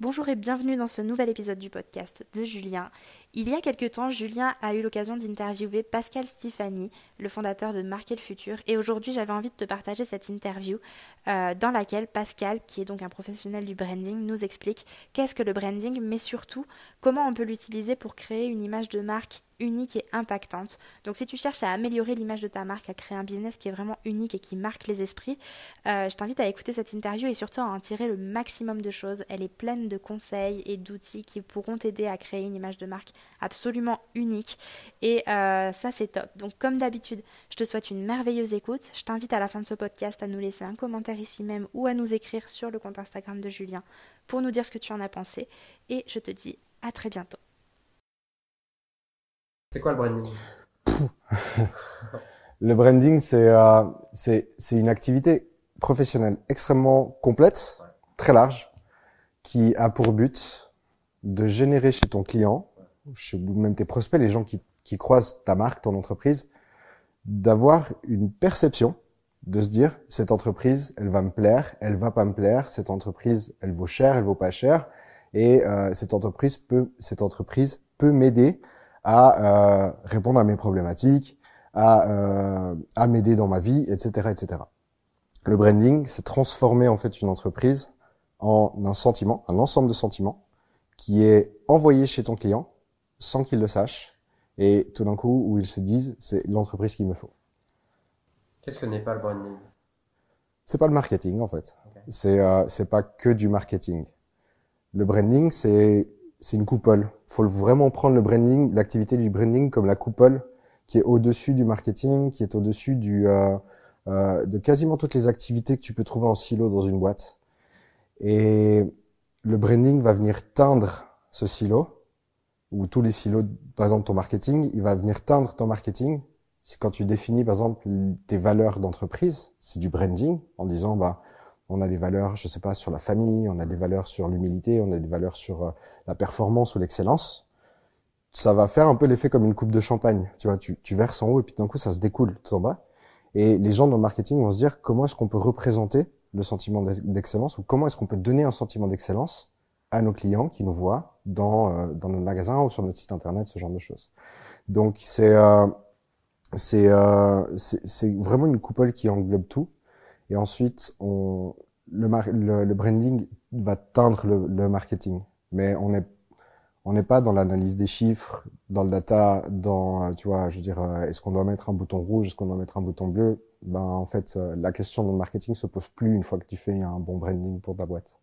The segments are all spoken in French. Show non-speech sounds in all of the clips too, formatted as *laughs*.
Bonjour et bienvenue dans ce nouvel épisode du podcast de Julien. Il y a quelque temps, Julien a eu l'occasion d'interviewer Pascal Stifani, le fondateur de Marquer le Futur, et aujourd'hui j'avais envie de te partager cette interview euh, dans laquelle Pascal, qui est donc un professionnel du branding, nous explique qu'est-ce que le branding, mais surtout comment on peut l'utiliser pour créer une image de marque unique et impactante. Donc si tu cherches à améliorer l'image de ta marque, à créer un business qui est vraiment unique et qui marque les esprits, euh, je t'invite à écouter cette interview et surtout à en tirer le maximum de choses. Elle est pleine de conseils et d'outils qui pourront t'aider à créer une image de marque absolument unique. Et euh, ça c'est top. Donc comme d'habitude, je te souhaite une merveilleuse écoute. Je t'invite à la fin de ce podcast à nous laisser un commentaire ici même ou à nous écrire sur le compte Instagram de Julien pour nous dire ce que tu en as pensé. Et je te dis à très bientôt. C'est quoi le branding? Le branding, euh, c'est c'est une activité professionnelle extrêmement complète, très large, qui a pour but de générer chez ton client, chez même tes prospects, les gens qui, qui croisent ta marque, ton entreprise, d'avoir une perception, de se dire cette entreprise, elle va me plaire, elle va pas me plaire, cette entreprise, elle vaut cher, elle vaut pas cher, et euh, cette entreprise peut cette entreprise peut m'aider à euh, répondre à mes problématiques, à, euh, à m'aider dans ma vie, etc., etc. Le branding, c'est transformer en fait une entreprise en un sentiment, un ensemble de sentiments qui est envoyé chez ton client sans qu'il le sache et tout d'un coup où ils se disent c'est l'entreprise qu'il me faut. Qu'est-ce que n'est pas le branding? C'est pas le marketing en fait. C'est euh, c'est pas que du marketing. Le branding c'est c'est une coupole. Faut vraiment prendre le branding, l'activité du branding comme la coupole qui est au-dessus du marketing, qui est au-dessus du euh, euh, de quasiment toutes les activités que tu peux trouver en silo dans une boîte. Et le branding va venir teindre ce silo ou tous les silos, par exemple ton marketing, il va venir teindre ton marketing. C'est quand tu définis par exemple tes valeurs d'entreprise, c'est du branding en disant bah on a des valeurs, je sais pas, sur la famille, on a des valeurs sur l'humilité, on a des valeurs sur euh, la performance ou l'excellence. Ça va faire un peu l'effet comme une coupe de champagne. Tu vois, tu, tu verses en haut et puis d'un coup, ça se découle tout en bas. Et les gens dans le marketing vont se dire comment est-ce qu'on peut représenter le sentiment d'excellence ou comment est-ce qu'on peut donner un sentiment d'excellence à nos clients qui nous voient dans, euh, dans nos magasins ou sur notre site internet, ce genre de choses. Donc c'est euh, c'est euh, c'est vraiment une coupole qui englobe tout. Et ensuite, on, le, le, le branding va teindre le, le marketing. Mais on est on n'est pas dans l'analyse des chiffres, dans le data, dans, tu vois, je veux dire, euh, est-ce qu'on doit mettre un bouton rouge, est-ce qu'on doit mettre un bouton bleu? Ben, en fait, euh, la question dans le marketing se pose plus une fois que tu fais un bon branding pour ta boîte.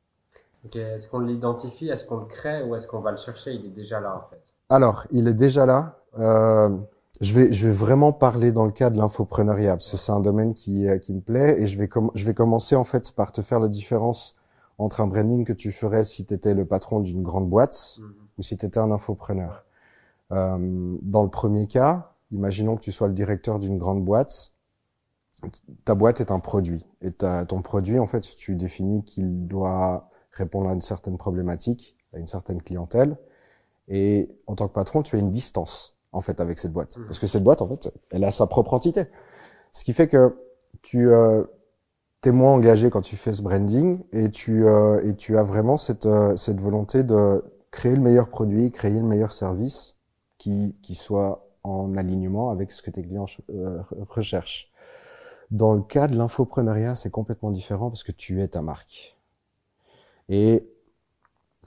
Ok, est-ce qu'on l'identifie, est-ce qu'on le crée? Ou est-ce qu'on va le chercher? Il est déjà là, en fait. Alors, il est déjà là. Euh, je vais, je vais vraiment parler dans le cas de l'infopreneuriat parce que c'est un domaine qui, euh, qui me plaît et je vais, je vais commencer en fait par te faire la différence entre un branding que tu ferais si tu étais le patron d'une grande boîte mhm. ou si tu étais un infopreneur. Euh, dans le premier cas, imaginons que tu sois le directeur d'une grande boîte, ta boîte est un produit et ton produit en fait tu définis qu'il doit répondre à une certaine problématique, à une certaine clientèle et en tant que patron tu as une distance en fait avec cette boîte. Parce que cette boîte, en fait, elle a sa propre entité. Ce qui fait que tu euh, es moins engagé quand tu fais ce branding et tu euh, et tu as vraiment cette euh, cette volonté de créer le meilleur produit, créer le meilleur service qui qui soit en alignement avec ce que tes clients euh, recherchent. Dans le cas de l'infopreneuriat, c'est complètement différent parce que tu es ta marque. Et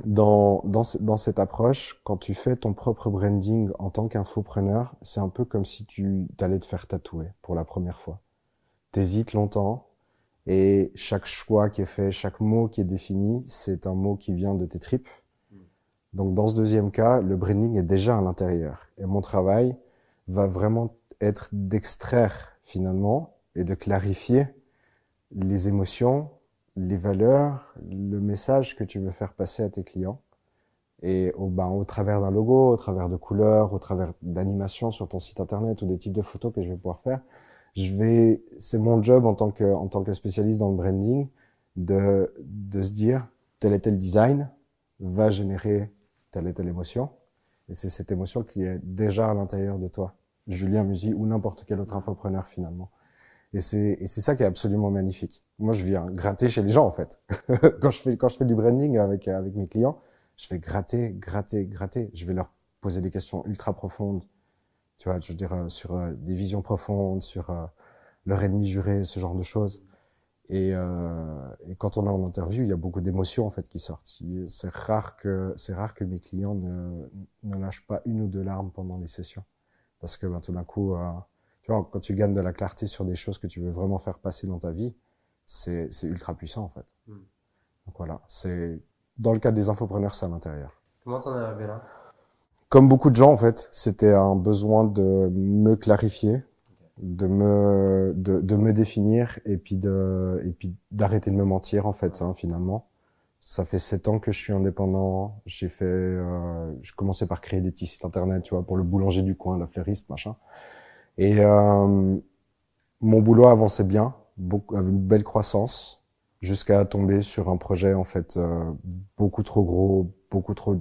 dans, dans, dans, cette approche, quand tu fais ton propre branding en tant qu'infopreneur, c'est un peu comme si tu allais te faire tatouer pour la première fois. T'hésites longtemps et chaque choix qui est fait, chaque mot qui est défini, c'est un mot qui vient de tes tripes. Donc dans ce deuxième cas, le branding est déjà à l'intérieur. Et mon travail va vraiment être d'extraire finalement et de clarifier les émotions, les valeurs, le message que tu veux faire passer à tes clients. Et au, ben, au travers d'un logo, au travers de couleurs, au travers d'animations sur ton site internet ou des types de photos que je vais pouvoir faire, je vais, c'est mon job en tant que, en tant que spécialiste dans le branding de, de se dire tel et tel design va générer telle et telle émotion. Et c'est cette émotion qui est déjà à l'intérieur de toi. Julien Musy ou n'importe quel autre infopreneur finalement. Et c'est et c'est ça qui est absolument magnifique. Moi, je viens gratter chez les gens en fait. *laughs* quand je fais quand je fais du branding avec avec mes clients, je vais gratter, gratter, gratter. Je vais leur poser des questions ultra profondes. Tu vois, je veux dire euh, sur euh, des visions profondes, sur euh, leur ennemi juré, ce genre de choses. Et, et quand on est en interview, il y a beaucoup d'émotions en fait qui sortent. C'est rare que c'est rare que mes clients ne, ne lâchent pas une ou deux larmes pendant les sessions, parce que ben, tout d'un coup, tu vois, quand tu gagnes de la clarté sur des choses que tu veux vraiment faire passer dans ta vie, c'est ultra puissant en fait. Hmm. Donc voilà, c'est dans le cadre des infopreneurs, c'est à l'intérieur. Comment t'en es arrivé là? Comme beaucoup de gens en fait, c'était un besoin de me clarifier, de me de, de, me définir et puis de et puis d'arrêter de me mentir en fait hein, finalement. Ça fait sept ans que je suis indépendant. J'ai fait, euh, je commençais par créer des petits sites internet, tu vois, pour le boulanger du coin, la fleuriste, machin. Et euh, mon boulot avançait bien, beaucoup, avait une belle croissance, jusqu'à tomber sur un projet en fait euh, beaucoup trop gros, beaucoup trop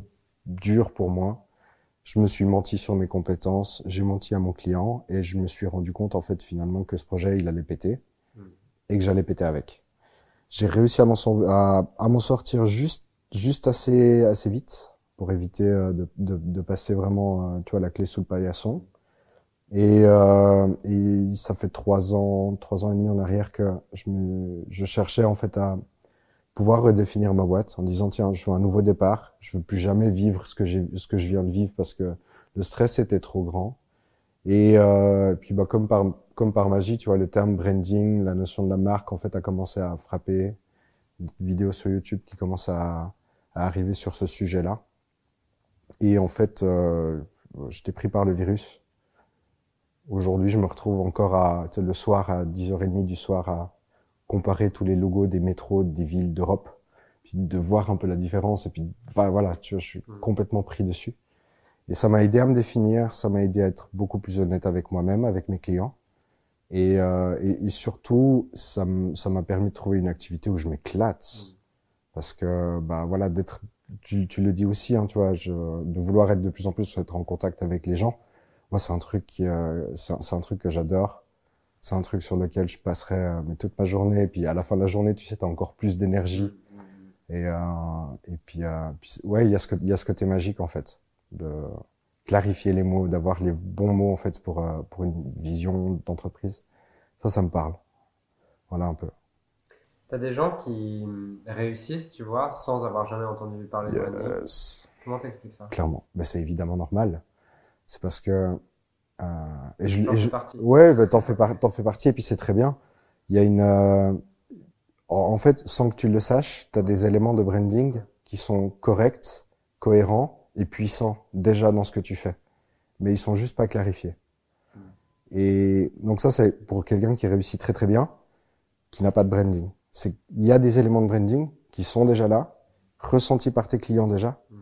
dur pour moi. Je me suis menti sur mes compétences, j'ai menti à mon client et je me suis rendu compte en fait finalement que ce projet il allait péter hmm. et que j'allais péter avec. J'ai réussi à m'en à, à m'en sortir juste juste assez assez vite pour éviter euh, de, de, de passer vraiment tu vois la clé sous le paillasson. Et, euh, et, ça fait trois ans, trois ans et demi en arrière que je, me, je cherchais en fait à pouvoir redéfinir ma boîte en disant tiens, je veux un nouveau départ, je veux plus jamais vivre ce que j'ai, ce que je viens de vivre parce que le stress était trop grand. Et, euh, puis bah comme par comme par magie, tu vois, le terme branding, la notion de la marque en fait a commencé à frapper. Une vidéo sur YouTube qui commence à, à arriver sur ce sujet-là. Et en fait, euh, j'étais pris par le virus Aujourd'hui, je me retrouve encore à, le soir à 10h30 du soir à comparer tous les logos des métros des villes d'Europe, puis de voir un peu la différence et puis voilà, tu vois, je suis mm. complètement pris dessus. Et ça m'a aidé à me définir, ça m'a aidé à être beaucoup plus honnête avec moi-même, avec mes clients. Et, euh, et, et, surtout, ça m'a permis de trouver une activité où je m'éclate. Mm. Parce que, bah voilà, d'être, tu, tu, le dis aussi, hein, tu vois, je, de vouloir être de plus en plus, être en contact avec les gens moi, c'est un truc qui, euh, c'est un, truc que j'adore. C'est un truc sur lequel je passerai euh, mais toute ma journée. Et puis à la fin de la journée, tu sais, t'as encore plus d'énergie. Et, euh, et puis, puis ouais, il y a ce il y a ce côté magique en fait, de clarifier les mots, d'avoir les bons mots en fait pour pour une vision d'entreprise. Ça, ça me parle. Voilà un peu. T'as des gens qui réussissent, tu vois, sans avoir jamais entendu parler de yes. Comment t'expliques ça? Clairement, ben, c'est évidemment normal c'est parce que euh, et je, et je ouais, bah, t'en fais t'en fais partie et puis c'est très bien. Il y a une, euh, en fait, sans que tu le saches, tu as des éléments de branding qui sont corrects, cohérents et puissants déjà dans ce que tu fais, mais ils sont juste pas clarifiés. Hmm. Et donc ça, c'est pour quelqu'un qui réussit très très bien, qui n'a pas de branding. C'est il y a des éléments de branding qui sont déjà là, ressentis par tes clients déjà, hmm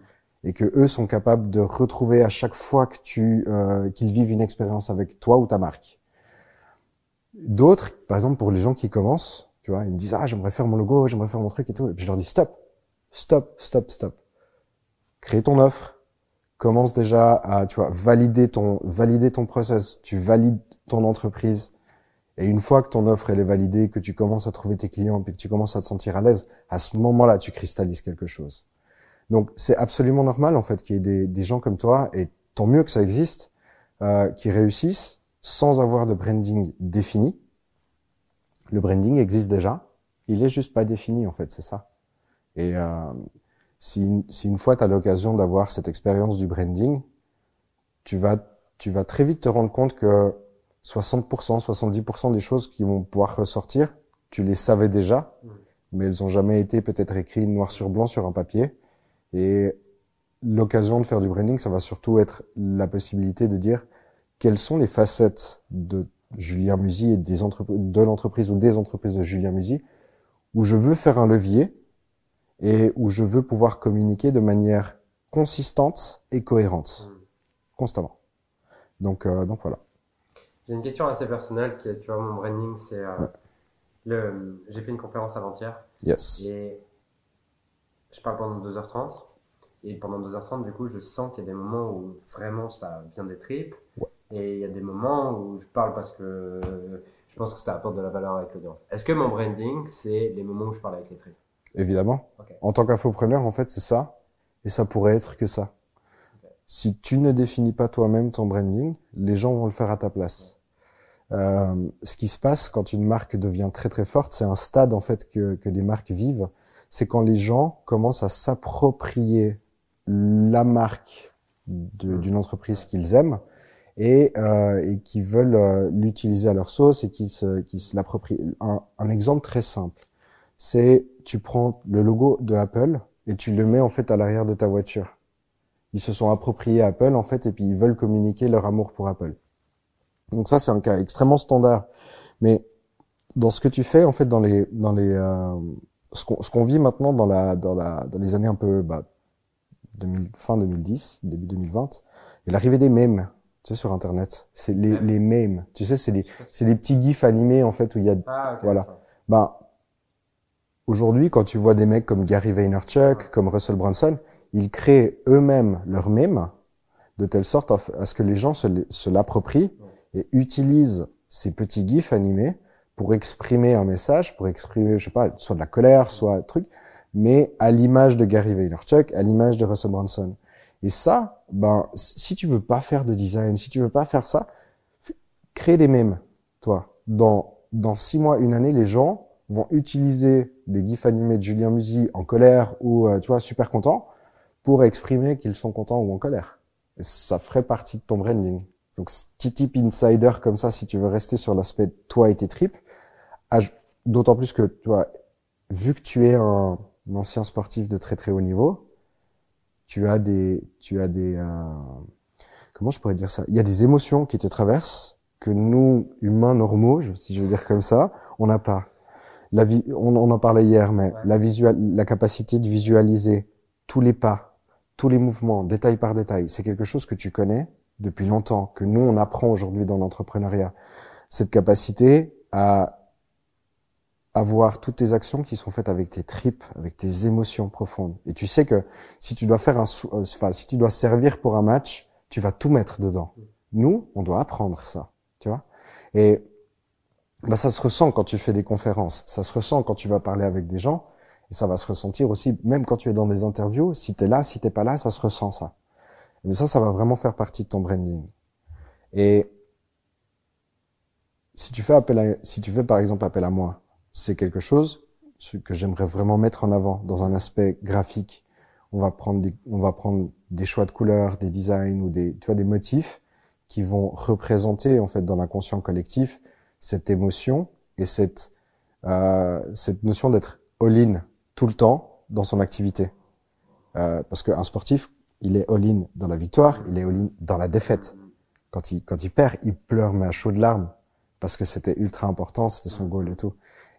et que eux sont capables de retrouver à chaque fois que tu euh, qu'ils vivent une expérience avec toi ou ta marque. D'autres, par exemple pour les gens qui commencent, tu vois, ils me disent ah j'aimerais faire mon logo, j'aimerais faire mon truc et tout, et puis je leur dis stop, stop, stop, stop. Crée ton offre, commence déjà à tu vois valider ton valider ton process, tu valides ton entreprise. Et une fois que ton offre elle est validée, que tu commences à trouver tes clients, puis que tu commences à te sentir à l'aise, à ce moment-là, tu cristallises quelque chose. Donc c'est absolument normal en fait qu'il y ait des, des, gens comme toi, et tant mieux que ça existe, euh, qui réussissent sans avoir de branding défini. Le branding existe déjà, il est juste pas défini en fait, c'est ça. Et euh, si, si, une fois tu as l'occasion d'avoir cette expérience du branding, tu vas, tu vas très vite te rendre compte que 60%, 70% des choses qui vont pouvoir ressortir, tu les savais déjà, mais elles ont jamais été peut-être écrites noir sur blanc sur un papier. Et l'occasion de faire du branding, ça va surtout être la possibilité de dire quelles sont les facettes de Julien Musy et des de l'entreprise ou des entreprises de Julien Musy où je veux faire un levier et où je veux pouvoir communiquer de manière consistante et cohérente, mmh. constamment. Donc, euh, donc voilà. J'ai une question assez personnelle qui est, tu vois, mon branding, c'est euh, le. J'ai fait une conférence avant-hier. Yes. Et je parle pendant 2h30. Et pendant 2h30, du coup, je sens qu'il y a des moments où vraiment ça vient des tripes. Et il y a des moments où je parle parce que je pense que ça apporte de la valeur avec l'audience. Est-ce que mon branding, c'est les moments où je parle avec les tripes? Évidemment. En tant qu'infopreneur, en fait, c'est ça. Et ça pourrait être que ça. Si tu ne définis pas toi-même ton branding, les gens vont le faire à ta place. Euh, ce qui se passe quand une marque devient très très forte, c'est un stade en fait que, que les marques vivent. C'est quand les gens commencent à s'approprier la marque hmm. d'une entreprise qu'ils aiment et, euh, et qui veulent euh, l'utiliser à leur sauce et qui se, qui se l'approprient. Un, un, exemple très simple, c'est tu prends le logo de Apple et tu le mets en fait à l'arrière de ta voiture. Ils se sont appropriés Apple en fait et puis ils veulent communiquer leur amour pour Apple. Donc ça c'est un cas extrêmement standard. Mais dans ce que tu fais en fait dans les dans les euh, ce qu'on vit maintenant dans la dans la dans les années un peu bah, 2000, fin 2010 début 2020 et l'arrivée des mèmes tu sais, sur Internet. C'est les, les mèmes. Tu sais, c'est les, c'est les petits gifs animés, en fait, où il y a, ah, voilà. Bah, aujourd'hui, quand tu vois des mecs comme Gary Vaynerchuk, comme Russell Brunson, ils créent eux-mêmes leurs mèmes de telle sorte à ce que les gens se, se l'approprient et utilisent ces petits gifs animés pour exprimer un message, pour exprimer, je sais pas, soit de la colère, soit un truc, mais à l'image de Gary Vaynerchuk, à l'image de Russell Brunson. Et ça, ben, si tu veux pas faire de design, si tu veux pas faire ça, crée des mèmes, toi. Dans, dans six mois, une année, les gens vont utiliser des gifs animés de Julien Musy en colère ou, euh, tu vois, super content pour exprimer qu'ils sont contents ou en colère. Et ça ferait partie de ton branding. Donc, petit type insider comme ça, si tu veux rester sur l'aspect toi et tes tripes, d'autant plus que, tu vois, vu que tu es un ancien sportif de très très haut niveau, tu as des, tu as des, euh, comment je pourrais dire ça? Il y a des émotions qui te traversent que nous, humains normaux, si je veux dire comme ça, on n'a pas. La vie, on, en parlait hier, mais la visual, la capacité de visualiser tous les pas, tous les mouvements, détail par détail, c'est quelque chose que tu connais depuis longtemps, que nous on apprend aujourd'hui dans l'entrepreneuriat. Cette capacité à avoir toutes tes actions qui sont faites avec tes tripes, avec tes émotions profondes. Et tu sais que si tu dois faire un, euh, enfin, si tu dois servir pour un match, tu vas tout mettre dedans. Nous, on doit apprendre ça, tu vois. Et bah, ça se ressent quand tu fais des conférences, ça se ressent quand tu vas parler avec des gens, et ça va se ressentir aussi, même quand tu es dans des interviews, si tu es là, si t'es pas là, ça se ressent ça. Mais ça, ça va vraiment faire partie de ton branding. Et si tu fais appel à, si tu fais par exemple appel à moi, c'est quelque chose que j'aimerais vraiment mettre en avant dans un aspect graphique. On va prendre des, on va prendre des choix de couleurs, des designs ou des, tu vois, des motifs qui vont représenter en fait dans l'inconscient collectif cette émotion et cette euh, cette notion d'être all-in tout le temps dans son activité. Euh, parce qu'un sportif, il est all-in dans la victoire, il est all-in dans la défaite. Quand il quand il perd, il pleure mais à chaudes larmes parce que c'était ultra important, c'était son goal et tout.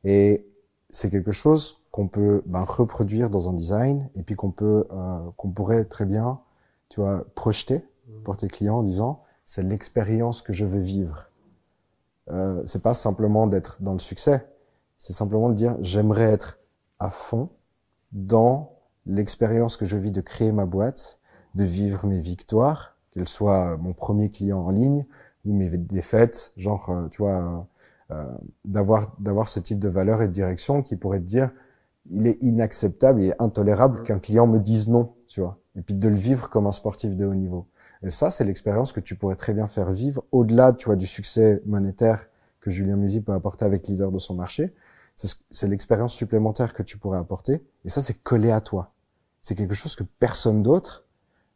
Et c'est quelque chose qu'on peut ben, reproduire dans un design et puis qu'on peut, euh, qu'on pourrait très bien, tu vois, projeter mmh. pour tes clients en disant c'est l'expérience que je veux vivre. Euh, c'est pas simplement d'être dans le succès, c'est simplement de dire j'aimerais être à fond dans l'expérience que je vis de créer ma boîte, de vivre mes victoires, qu'elles soient mon premier client en ligne ou mes défaites, genre euh, tu vois d'avoir d'avoir ce type de valeur et de direction qui pourrait te dire il est inacceptable, il est intolérable qu'un client me dise non, tu vois, et puis de le vivre comme un sportif de haut niveau. Et ça, c'est l'expérience que tu pourrais très bien faire vivre au-delà, tu vois, du succès monétaire que Julien Musi peut apporter avec leader de son marché. C'est l'expérience supplémentaire que tu pourrais apporter. Et ça, c'est collé à toi. C'est quelque chose que personne d'autre,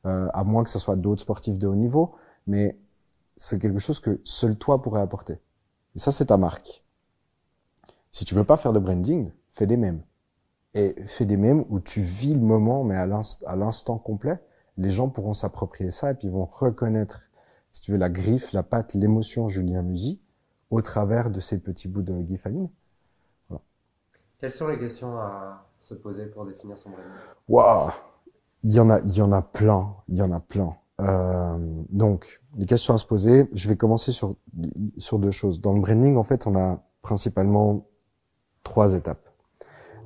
euh, à moins que ce soit d'autres sportifs de haut niveau, mais c'est quelque chose que seul toi pourrais apporter. Et ça, c'est ta marque. Si tu veux pas faire de branding, fais des mèmes. Et fais des mèmes où tu vis le moment, mais à l'instant complet. Les gens pourront s'approprier ça et puis vont reconnaître, si tu veux, la griffe, la patte, l'émotion Julien Musy au travers de ces petits bouts de gif Voilà. Quelles sont les questions à se poser pour définir son branding? Waouh Il y en a, il y en a plein, il y en a plein. Euh, donc, les questions à se poser, je vais commencer sur, sur deux choses. Dans le branding, en fait, on a principalement trois étapes.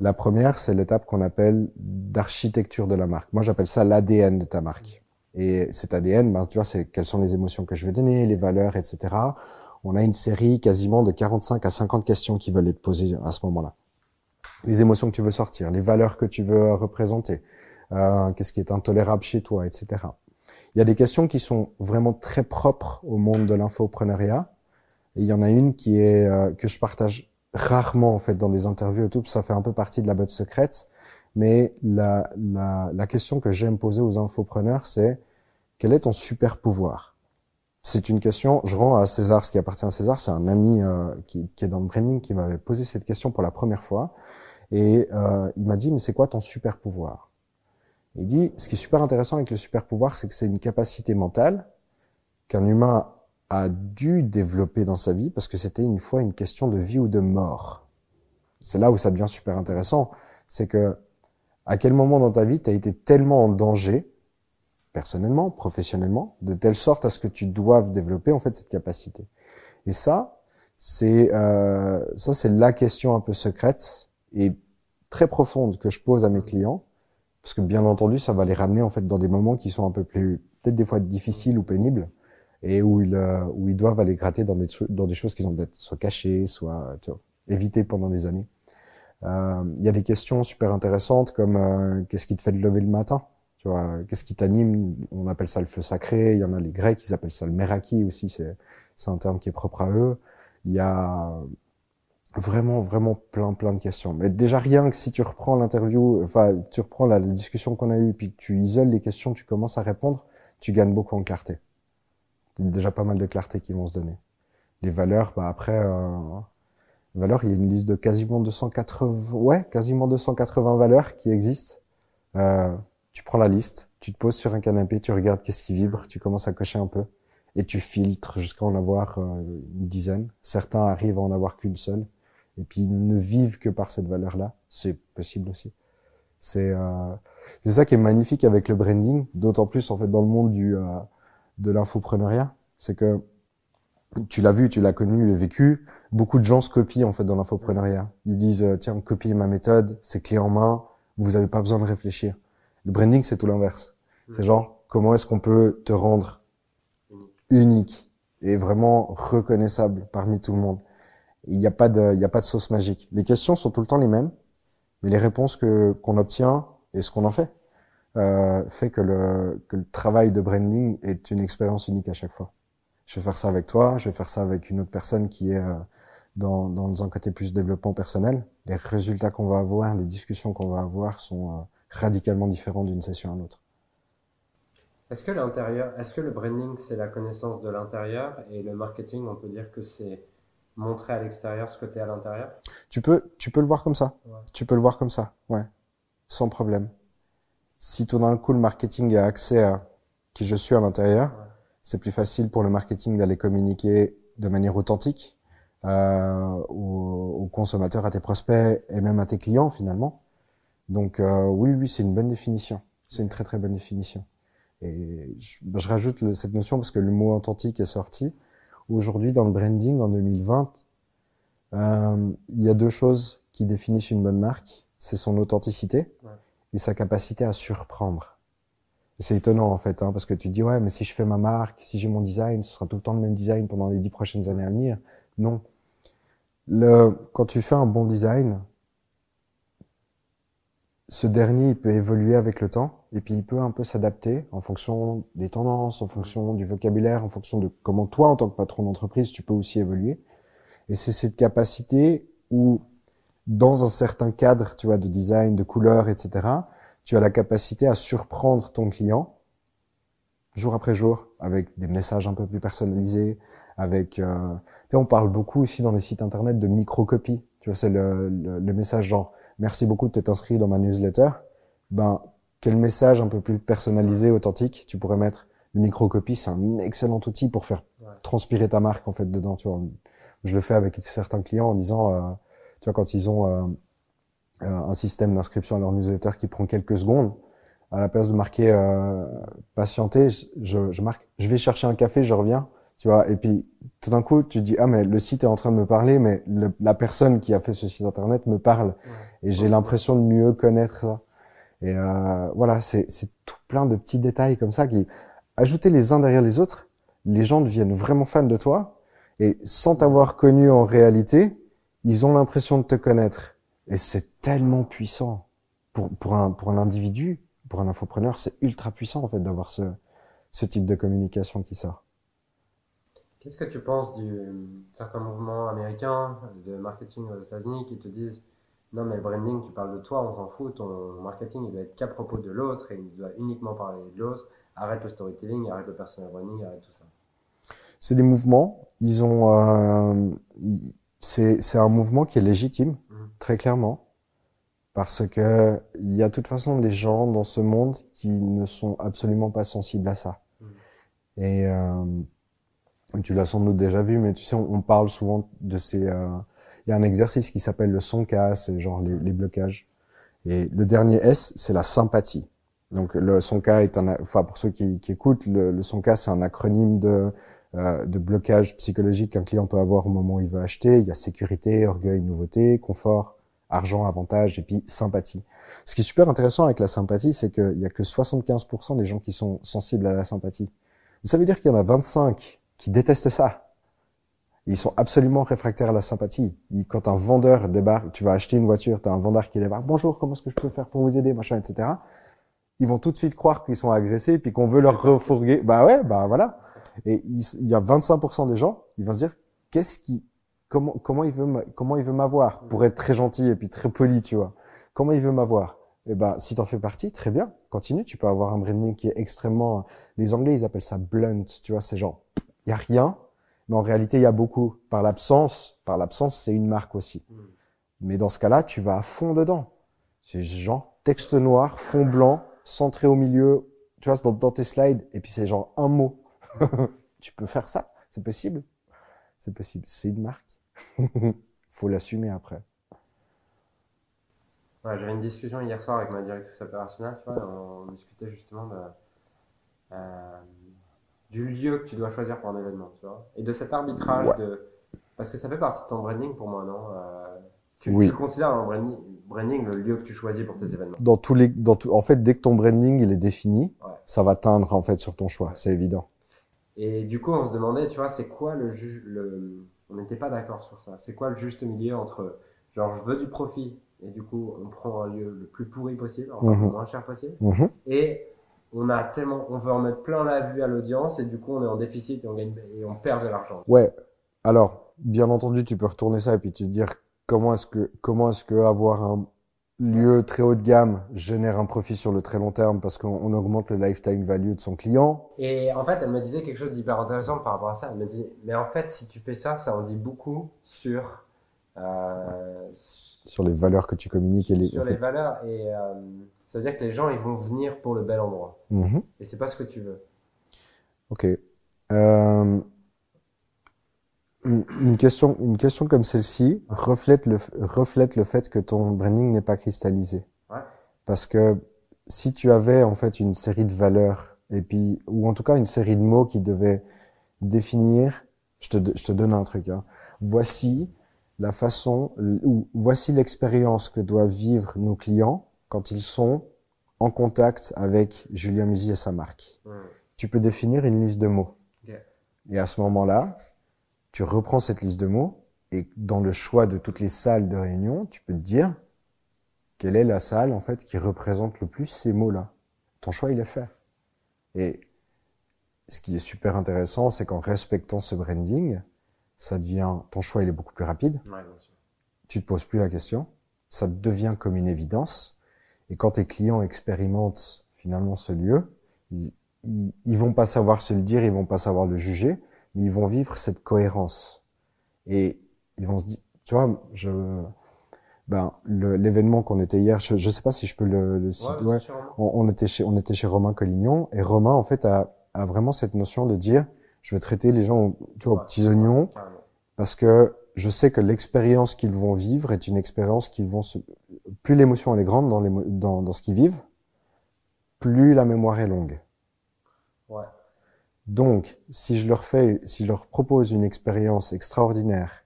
La première, c'est l'étape qu'on appelle d'architecture de la marque. Moi, j'appelle ça l'ADN de ta marque. Et cet ADN, ben, tu vois, c'est quelles sont les émotions que je veux donner, les valeurs, etc. on a une série quasiment de 45 à 50 questions qui veulent être posées à ce moment-là. Les émotions que tu veux sortir, les valeurs que tu veux représenter, euh, qu'est-ce qui est intolérable chez toi, etc. Il y a des questions qui sont vraiment très propres au monde de l'infoprenariat. Et il y en a une qui est euh, que je partage rarement en fait dans des interviews et tout, ça fait un peu partie de la botte secrète. Mais la question que j'aime poser aux infopreneurs, c'est quel est ton super pouvoir? C'est une question, je rends à César ce qui appartient à César, c'est un ami euh, qui, qui, est dans le branding qui m'avait posé cette question pour la première fois. Et euh, il m'a dit, mais c'est quoi ton super pouvoir? Il dit, ce qui est super intéressant avec le super pouvoir, c'est que c'est une capacité mentale qu'un humain a dû développer dans sa vie parce que c'était une fois une question de vie ou de mort. C'est là où ça devient super intéressant. C'est que à quel moment dans ta vie tu as été tellement en danger, personnellement, professionnellement, de telle sorte à ce que tu doives développer en fait cette capacité. Et ça, c'est euh, ça c'est la question un peu secrète et très profonde que je pose à mes clients parce que bien entendu ça va les ramener en fait dans des moments qui sont un peu plus peut-être des fois difficiles ou pénibles et où ils, euh, où ils doivent aller gratter dans des, dans des choses qu'ils ont peut-être soit cachées, soit tu vois, évitées pendant des années. Euh, il y a des questions super intéressantes comme euh, qu'est-ce qui te fait te lever le matin? Tu vois, qu'est-ce qui t'anime? On appelle ça le feu sacré. Il y en a les Grecs, ils appellent ça le meraki aussi. C'est c'est un terme qui est propre à eux. Il y a vraiment vraiment plein plein de questions. Mais déjà rien que si tu reprends l'interview, enfin tu reprends la, discussion qu'on a eue, puis tu isoles les questions, tu commences à répondre, tu gagnes beaucoup en clarté déjà pas mal de clarté qui vont se donner. Les valeurs, bah après, euh, valeurs, il y a une liste de quasiment 280, ouais, quasiment 280 valeurs qui existent. Euh, tu prends la liste, tu te poses sur un canapé, tu regardes qu'est-ce qui vibre, tu commences à cocher un peu et tu filtres jusqu'à en avoir euh, une dizaine. Certains arrivent à en avoir qu'une seule et puis ne vivent que par cette valeur-là. C'est possible aussi. C'est euh, c'est ça qui est magnifique avec le branding, d'autant plus en fait dans le monde du euh, de l'infopreneuriat, c'est que tu l'as vu, tu l'as connu et vécu. Beaucoup de gens se copient en fait dans l'infopreneuriat. Ils disent euh, tiens, copie ma méthode, c'est clé en main, vous avez pas besoin de réfléchir. Le branding c'est tout l'inverse. C'est genre comment est-ce qu'on peut te rendre unique et vraiment reconnaissable parmi tout le monde? Il n'y a pas de, il y a pas de sauce magique. Les questions sont tout le temps les mêmes, mais les réponses que qu'on obtient et ce qu'on en fait euh, fait que le, que le travail de branding est une expérience unique à chaque fois. Je vais faire ça avec toi, je vais faire ça avec une autre personne qui est euh, dans, dans un côté plus développement personnel. Les résultats qu'on va avoir, les discussions qu'on va avoir sont euh, radicalement différents d'une session à l'autre. Est-ce que l'intérieur, est-ce que le branding c'est la connaissance de l'intérieur et le marketing, on peut dire que c'est montrer à l'extérieur ce que tu es à l'intérieur Tu peux, tu peux le voir comme ça. Ouais. Tu peux le voir comme ça, ouais, sans problème si tout d'un coup le marketing a accès à qui je suis à l'intérieur, c'est plus facile pour le marketing d'aller communiquer de manière authentique euh, aux, aux, consommateurs, à tes prospects et même à tes clients finalement. Donc euh, oui, oui, c'est une bonne définition. C'est une très très bonne définition. Et je, je rajoute le, cette notion parce que le mot authentique est sorti. Aujourd'hui, dans le branding en 2020, euh, il y a deux choses qui définissent une bonne marque. C'est son authenticité. Ouais et sa capacité à surprendre. C'est étonnant en fait, hein, parce que tu te dis ouais, mais si je fais ma marque, si j'ai mon design, ce sera tout le temps le même design pendant les dix prochaines années à venir. Non. Le, quand tu fais un bon design, ce dernier il peut évoluer avec le temps et puis il peut un peu s'adapter en fonction des tendances, en fonction du vocabulaire, en fonction de comment toi en tant que patron d'entreprise tu peux aussi évoluer. Et c'est cette capacité où dans un certain cadre, tu vois, de design, de couleur, etc., tu as la capacité à surprendre ton client jour après jour avec des messages un peu plus personnalisés, avec, euh, tu sais, on parle beaucoup aussi dans les sites internet de micro-copie. Tu vois, c'est le, le, le, message genre, merci beaucoup de t'être inscrit dans ma newsletter. Ben, quel message un peu plus personnalisé, authentique, tu pourrais mettre? Le micro-copie, c'est un excellent outil pour faire transpirer ta marque, en fait, dedans, tu vois. Je le fais avec certains clients en disant, euh, tu vois, quand ils ont euh, euh, un système d'inscription à leur newsletter qui prend quelques secondes, à la place de marquer euh, patienter, je, je, marque je vais chercher un café, je reviens, tu vois. Et puis tout d'un coup, tu dis ah mais le site est en train de me parler, mais le, la personne qui a fait ce site internet me parle ouais. Et j'ai l'impression de mieux connaître ça. Et euh, voilà, c'est c'est tout plein de petits détails comme ça qui ajoutés les uns derrière les autres, les gens deviennent vraiment fans de toi Et sans t'avoir connu en réalité, ils ont l'impression de te connaître. Et c'est tellement puissant. Pour, pour, un, pour un individu, pour un infopreneur, c'est ultra puissant en fait d'avoir ce, ce type de communication qui sort. Qu'est-ce que tu penses du certains mouvements américains de marketing aux États-Unis qui te disent non mais le branding tu parles de toi on s'en fout ton marketing il doit être qu'à propos de l'autre et il doit uniquement parler de l'autre arrête le storytelling arrête le personal branding arrête tout ça c'est des mouvements ils ont euh, c'est un mouvement qui est légitime Mhm. très clairement parce que il y a de toute façon des gens dans ce monde qui ne sont absolument pas sensibles à ça Mhm. et euh, tu l'as sans doute déjà vu, mais tu sais, on, on parle souvent de ces. euh, Il y a un exercice qui s'appelle le son K, c'est genre les, les blocages. Et le dernier S, c'est la sympathie. Donc le son K est un, enfin pour ceux qui, qui écoutent, le, le son K c'est un acronyme de euh, de blocage psychologique qu'un client peut avoir au moment où il veut acheter. Il y a sécurité, orgueil, nouveauté, confort, argent, avantage et puis sympathie. Ce qui est super intéressant avec la sympathie, c'est qu'il y a que 75% des gens qui sont sensibles à la sympathie. Ça veut dire qu'il y en a 25 qui détestent ça. Ils sont absolument réfractaires à la sympathie. Quand un vendeur débarque, tu vas acheter une voiture, tu as un vendeur qui débarque, bonjour, comment est-ce que je peux faire pour vous aider, machin, etc. Ils vont tout de suite croire qu'ils sont agressés, puis qu'on veut leur refourguer. Bah ouais, bah voilà. Et il, y a 25% des gens, ils vont se dire, qu'est-ce qui, comment, comment il veut, comment il veut m'avoir pour être très gentil et puis très poli, tu vois. Comment il veut m'avoir? Eh ben, si t'en fais partie, très bien, continue. Tu peux avoir un branding qui est extrêmement, les Anglais ils appellent ça blunt, tu vois, c'est genre, il y a rien, mais en réalité il y a beaucoup. Par l'absence, par l'absence c'est une marque aussi. Mhm. Mais dans ce cas-là, tu vas à fond dedans. C'est genre texte noir, fond blanc, centré au milieu, tu vois, dans, dans tes slides, et puis c'est genre un mot. *laughs* tu peux faire ça, c'est possible. C'est possible, c'est une marque. *laughs* Faut l'assumer après. Ouais, j'avais une discussion hier soir avec ma directrice opérationnelle, tu vois, on, discutait justement de, euh, du lieu que tu dois choisir pour un événement, tu vois, et de cet arbitrage Ouais. de, parce que ça fait partie de ton branding pour moi, non Euh, tu, Oui. tu considères un branding, branding le lieu que tu choisis pour tes événements. Dans tous les, dans tout, en fait, dès que ton branding il est défini, Ouais. ça va teindre en fait sur ton choix, c'est évident. Et du coup, on se demandait, tu vois, c'est quoi le, ju- le... On n'était pas d'accord sur ça. C'est quoi le juste milieu entre, genre, je veux du profit, et du coup, on prend un lieu le plus pourri possible, enfin, Mhm. le moins cher possible, Mhm. et on a tellement, on veut en mettre plein la vue à l'audience, et du coup, on est en déficit et on gagne, et on perd de l'argent. Ouais. Alors, bien entendu, tu peux retourner ça et puis te dire comment est-ce que comment est-ce que avoir un lieu très haut de gamme génère un profit sur le très long terme parce qu'on on augmente le lifetime value de son client? Et en fait, elle me disait quelque chose d'hyper intéressant par rapport à ça. Elle me dit, mais en fait, si tu fais ça, ça en dit beaucoup sur, euh, sur les valeurs que tu communiques et les. sur les valeurs, et euh, ça veut dire que les gens, ils vont venir pour le bel endroit. Mhm. Et c'est pas ce que tu veux. Ok. Euh, une, une question, une question comme celle-ci reflète le, reflète le fait que ton branding n'est pas cristallisé. Ouais. Parce que si tu avais en fait une série de valeurs et puis ou en tout cas une série de mots qui devaient définir, je te, je te donne un truc. Hein. Voici la façon ou voici l'expérience que doivent vivre nos clients quand ils sont en contact avec Julien Musy et sa marque Hmm. tu peux définir une liste de mots. Et à ce moment-là, tu reprends cette liste de mots et dans le choix de toutes les salles de réunion, tu peux te dire quelle est la salle en fait qui représente le plus ces mots-là. Ton choix il est fait. Et ce qui est super intéressant, c'est qu'en respectant ce branding, ça devient ton choix il est beaucoup plus rapide. Ouais, bien sûr. Tu te poses plus la question, ça devient comme une évidence. Et quand tes clients expérimentent finalement ce lieu, ils, ils, ils vont pas savoir se le dire, ils vont pas savoir le juger, mais ils vont vivre cette cohérence. Et ils vont se dire, tu vois, je, ben, l'événement qu'on était hier, je, je sais pas si je peux le, le ouais. on, on était chez, on était chez Romain Collignon, et Romain, en fait, a, a vraiment cette notion de dire, je vais traiter les gens, tu vois, aux petits oignons, parce que je sais que l'expérience qu'ils vont vivre est une expérience qu'ils vont se... Plus l'émotion elle est grande dans, les, dans, dans ce qu'ils vivent, plus la mémoire est longue. Ouais. Donc, si je leur fais, si je leur propose une expérience extraordinaire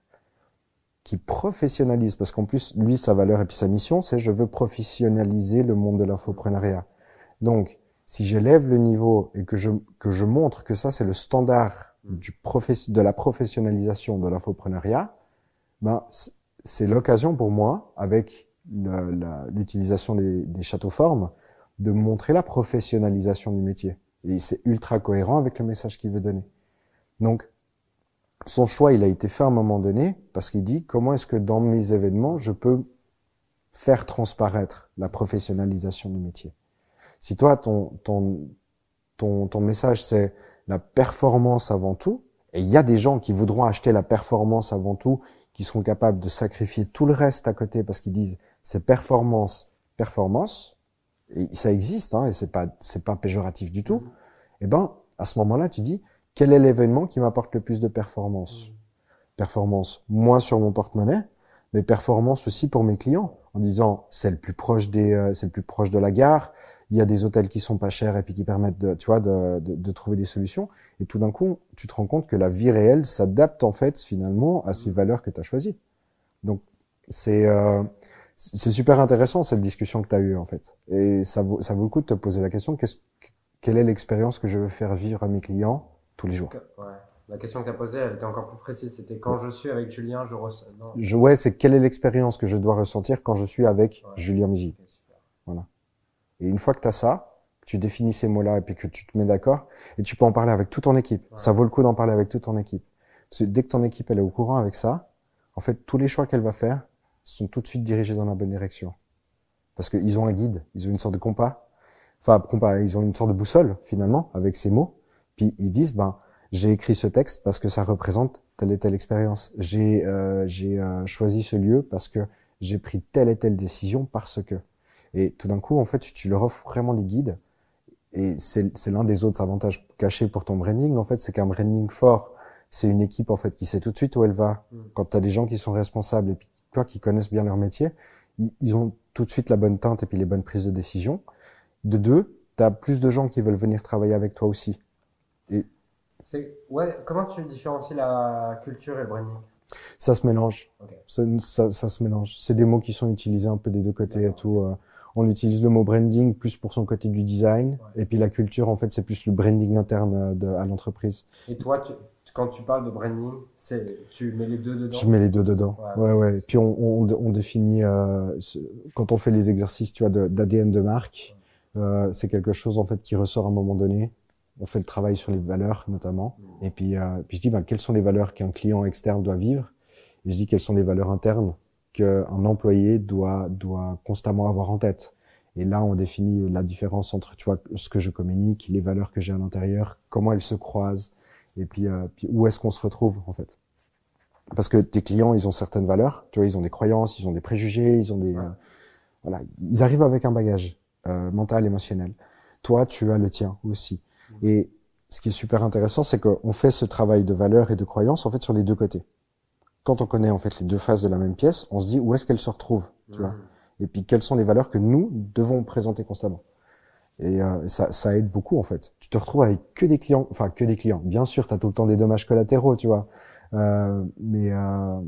qui professionnalise, parce qu'en plus, lui, sa valeur et puis sa mission, c'est je veux professionnaliser le monde de l'infoprenariat. Donc, si j'élève le niveau et que je, que je montre que ça, c'est le standard du professe- de la professionnalisation de l'infoprenariat, ben, c'est l'occasion pour moi, avec l'utilisation des, des châteaux formes, de montrer la professionnalisation du métier. Et c'est ultra cohérent avec le message qu'il veut donner. Donc, son choix, il a été fait à un moment donné parce qu'il dit comment est-ce que dans mes événements, je peux faire transparaître la professionnalisation du métier? Si toi, ton, ton, ton, ton message, c'est la performance avant tout, et il y a des gens qui voudront acheter la performance avant tout, qui seront capables de sacrifier tout le reste à côté parce qu'ils disent c'est performance, performance, et ça existe, hein, et c'est pas, c'est pas péjoratif du tout. Eh ben, à ce moment-là, tu dis quel est l'événement qui m'apporte le plus de performance? Performance, moins sur mon porte-monnaie, mais performance aussi pour mes clients, en disant c'est le plus proche des, euh, c'est le plus proche de la gare. Il y a des hôtels qui sont pas chers et puis qui permettent de, tu vois, de, de, de trouver des solutions. Et tout d'un coup, tu te rends compte que la vie réelle s'adapte en fait finalement à ces valeurs que tu as choisies. Donc c'est euh, c'est super intéressant cette discussion que tu as eue en fait. Et ça vaut ça vaut le coup de te poser la question quelle est l'expérience que je veux faire vivre à mes clients tous les jours? Ouais. La question que tu as posée, elle était encore plus précise. C'était quand je suis avec Julien, je ressens. Je, ouais, c'est quelle est l'expérience que je dois ressentir quand je suis avec Ouais. Julien Musi. Et une fois que tu as ça, que tu définis ces mots-là et puis que tu te mets d'accord, et tu peux en parler avec toute ton équipe. Ouais. Ça vaut le coup d'en parler avec toute ton équipe. Parce que dès que ton équipe elle est au courant avec ça, en fait, tous les choix qu'elle va faire sont tout de suite dirigés dans la bonne direction. Parce qu'ils ont un guide, ils ont une sorte de compas. Enfin, compas, ils ont une sorte de boussole, finalement, avec ces mots. Puis ils disent, ben, j'ai écrit ce texte parce que ça représente telle et telle expérience. J'ai euh, j'ai euh, choisi ce lieu parce que j'ai pris telle et telle décision parce que. Et tout d'un coup, en fait, tu leur offres vraiment des guides. Et c'est c'est l'un des autres avantages cachés pour ton branding, en fait, c'est qu'un branding fort, c'est une équipe, en fait, qui sait tout de suite où elle va. Mm. Quand tu as des gens qui sont responsables et puis toi, qui connaissent bien leur métier, ils, ils ont tout de suite la bonne teinte et puis les bonnes prises de décision. De deux, tu as plus de gens qui veulent venir travailler avec toi aussi. C'est ouais. Comment tu différencies la culture et le branding? Ça se mélange. Ok. Ça, ça, ça se mélange. C'est des mots qui sont utilisés un peu des deux côtés et tout. euh. On utilise le mot branding plus pour son côté du design. Ouais. Et puis la culture, en fait, c'est plus le branding interne euh, de, à l'entreprise. Et toi, tu- quand tu parles de branding, tu mets les deux dedans? Je mets les deux dedans. Ouais. Ouais, ouais. Et puis on, on, on définit, euh, ce- quand on fait les exercices, tu vois, de- d'ADN de, marque, euh, c'est quelque chose en fait qui ressort à un moment donné. On fait le travail sur les valeurs notamment. Mm. Et puis, euh, puis je dis, ben, quelles sont les valeurs qu'un client externe doit vivre? Et je dis, quelles sont les valeurs internes? Qu'un employé doit, doit constamment avoir en tête Et là, on définit la différence entre, tu vois, ce que je communique, les valeurs que j'ai à l'intérieur, comment elles se croisent, et puis, euh, puis où est-ce qu'on se retrouve, en fait. Parce que tes clients, ils ont certaines valeurs, tu vois, ils ont des croyances, ils ont des préjugés, ils ont des... Ouais. euh, voilà, ils arrivent avec un bagage euh, mental, émotionnel. Toi, tu as le tien aussi. Et ce qui est super intéressant, c'est qu'on fait ce travail de valeurs et de croyances, en fait, sur les deux côtés. Quand on connaît, en fait, les deux faces de la même pièce, on se dit où est-ce qu'elles se retrouvent, tu vois. Mm. Et puis, quelles sont les valeurs que nous devons présenter constamment. Et euh, ça, ça aide beaucoup, en fait. Tu te retrouves avec que des clients, enfin, que des clients. Bien sûr, tu as tout le temps des dommages collatéraux, tu vois. Euh, mais, euh,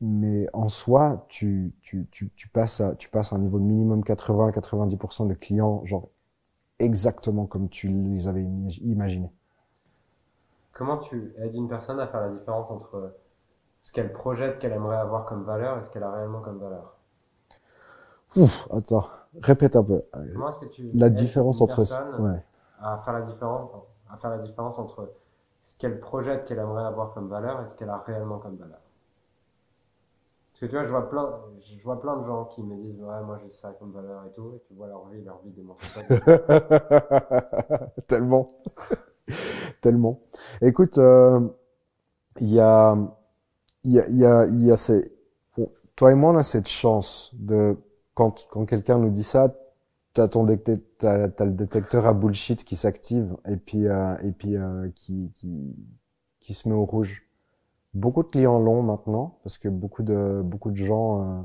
mais en soi, tu, tu, tu, tu, passes à, tu passes à un niveau de minimum 80-90% de clients, genre exactement comme tu les avais imag- imaginés. Comment tu aides une personne à faire la différence entre ce qu'elle projette, qu'elle aimerait avoir comme valeur et ce qu'elle a réellement comme valeur Ouf, attends, répète un peu. Comment est-ce que tu La différence entre... Ouais. à faire la différence, à faire la différence entre ce qu'elle projette qu'elle aimerait avoir comme valeur et ce qu'elle a réellement comme valeur. Parce que tu vois, je vois plein, je vois plein de gens qui me disent ouais, moi j'ai ça comme valeur et tout, et tu vois leur vie, leur vie démontre. *laughs* Tellement. Tellement. Écoute, euh, il y a, il y a, il y a, y a ces, bon, toi et moi, on a cette chance de, quand, quand quelqu'un nous dit ça, t'as ton détecteur, t'as, t'as le détecteur à bullshit qui s'active et puis, euh, et puis, euh, qui, qui, qui se met au rouge. Beaucoup de clients l'ont maintenant parce que beaucoup de, beaucoup de gens, euh,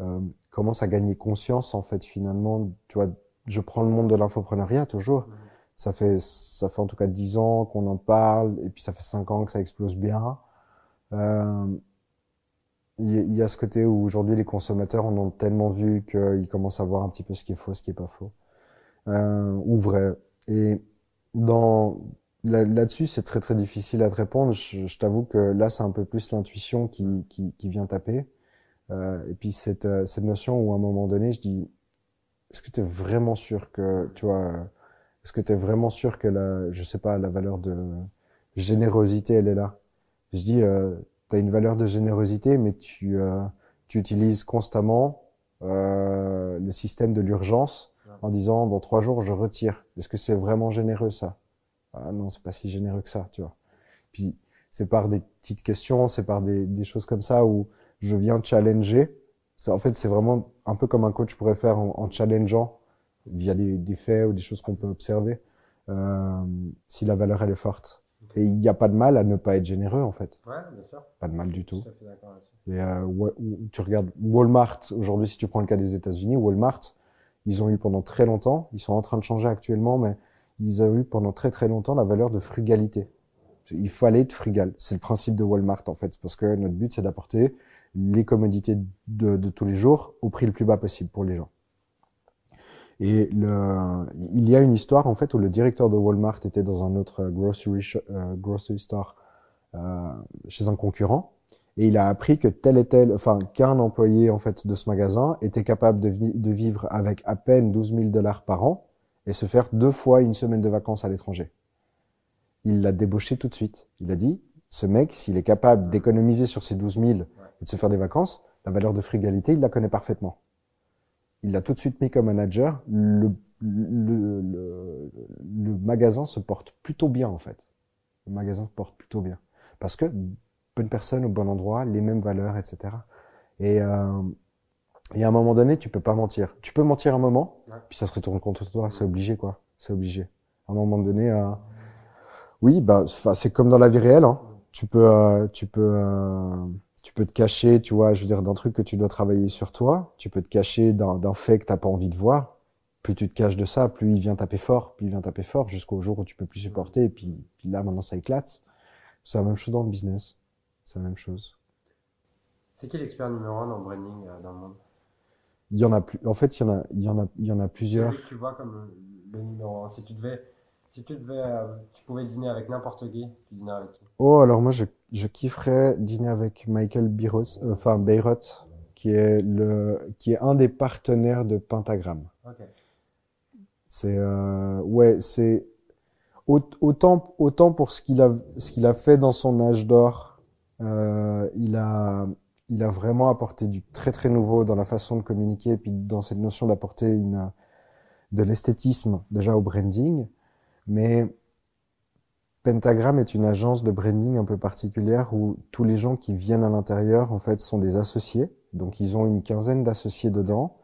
euh, commencent à gagner conscience, en fait, finalement, tu vois, je prends le monde de l'infopreneuriat toujours. Ça fait, ça fait en tout cas dix ans qu'on en parle, et puis ça fait cinq ans que ça explose bien. Euh, il y, a- ce côté où aujourd'hui les consommateurs en ont tellement vu qu'ils commencent à voir un petit peu ce qui est faux, ce qui est pas faux, euh, ou vrai. Et dans, là- là-dessus, c'est très très difficile à te répondre. Je, t'avoue que là, c'est un peu plus l'intuition qui, qui, qui vient taper. Euh, et puis cette, euh, cette notion où à un moment donné, je dis, est-ce que tu es vraiment sûr que, tu vois, est-ce que tu vraiment sûr que la, je sais pas, la valeur de générosité, elle est là? Je dis, euh, tu as une valeur de générosité, mais tu, euh, tu utilises constamment euh, le système de l'urgence en disant, dans trois jours, je retire. Est-ce que c'est vraiment généreux, ça? Ah non, c'est pas si généreux que ça, tu vois. Puis c'est par des petites questions, c'est par des, des choses comme ça où je viens challenger. En fait, c'est vraiment un peu comme un coach pourrait faire en, en challengeant via des, des faits ou des choses qu'on peut observer, euh, si la valeur elle est forte. Et il n'y a pas de mal à ne pas être généreux, en fait. Ouais, bien sûr. Pas de mal du tout. Tout à fait d'accord là-dessus. Et euh, tu regardes Walmart, aujourd'hui, si tu prends le cas des États-Unis, Walmart, ils ont eu pendant très longtemps, ils sont en train de changer actuellement, mais ils ont eu pendant très très longtemps la valeur de frugalité. Il fallait être frugal. C'est le principe de Walmart, en fait, parce que notre but, c'est d'apporter les commodités de, de tous les jours au prix le plus bas possible pour les gens. Et le, il y a une histoire, en fait, où le directeur de Walmart était dans un autre grocery, sho- euh, grocery store euh, chez un concurrent et il a appris que tel et tel, enfin qu'un employé en fait de ce magasin était capable de, de vivre avec à peine 12 000 dollars par an et se faire deux fois une semaine de vacances à l'étranger. Il l'a débauché tout de suite. Il a dit, ce mec, s'il est capable d'économiser sur ces 12 000 et de se faire des vacances, la valeur de frugalité, il la connaît parfaitement. Il l'a tout de suite mis comme manager. Le, le, le, le magasin se porte plutôt bien en fait. Le magasin se porte plutôt bien parce que bonne personne au bon endroit, les mêmes valeurs, etc. Et, euh, et à un moment donné, tu peux pas mentir. Tu peux mentir un moment, Ouais. puis ça se retourne contre toi. C'est obligé, quoi. C'est obligé. À un moment donné, euh, oui, bah, c'est comme dans la vie réelle. Hein. Tu peux, euh, tu peux, euh, tu peux te cacher, tu vois, je veux dire, d'un truc que tu dois travailler sur toi. Tu peux te cacher d'un fait que t'as pas envie de voir. Plus tu te caches de ça, plus il vient taper fort, plus il vient taper fort, jusqu'au jour où tu peux plus supporter. Et puis, puis là, maintenant, ça éclate. C'est la même chose dans le business. C'est la même chose. C'est qui l'expert numéro un dans le branding euh, dans le monde? Il y en a plus. En fait, il y en a, il y en a, il y en a plusieurs. Celui que tu vois comme le numéro un. Si tu devais, si tu devais, euh, tu pouvais dîner avec n'importe qui, tu dînerais avec qui? Oh, alors moi, je, je kifferais dîner avec Michael Biros, euh, enfin Beirut, qui est le, qui est un des partenaires de Pentagram. Ok. C'est, euh, ouais, c'est au- autant, autant pour ce qu'il a, ce qu'il a fait dans son âge d'or. Euh, il a, il a vraiment apporté du très très nouveau dans la façon de communiquer, et puis dans cette notion d'apporter une, de l'esthétisme déjà au branding. Mais Pentagram est une agence de branding un peu particulière où tous les gens qui viennent à l'intérieur, en fait, sont des associés. Donc, ils ont une quinzaine d'associés dedans.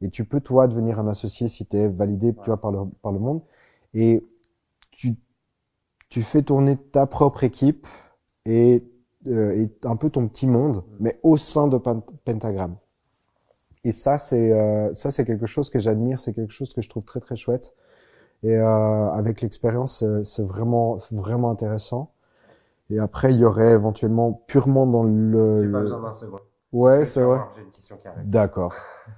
Et tu peux, toi, devenir un associé si tu es validé, tu vois, par le, par le monde. Et tu, tu fais tourner ta propre équipe et, euh, et un peu ton petit monde, mais au sein de Pen- Pentagram. Et ça, c'est euh, ça, c'est quelque chose que j'admire, c'est quelque chose que je trouve très très chouette. Et euh, avec l'expérience, c'est- c'est vraiment vraiment intéressant. Et après, il y aurait éventuellement purement dans le, pas besoin d'un second. ouais, c'est vrai. voir, J'ai une question qui arrive. D'accord,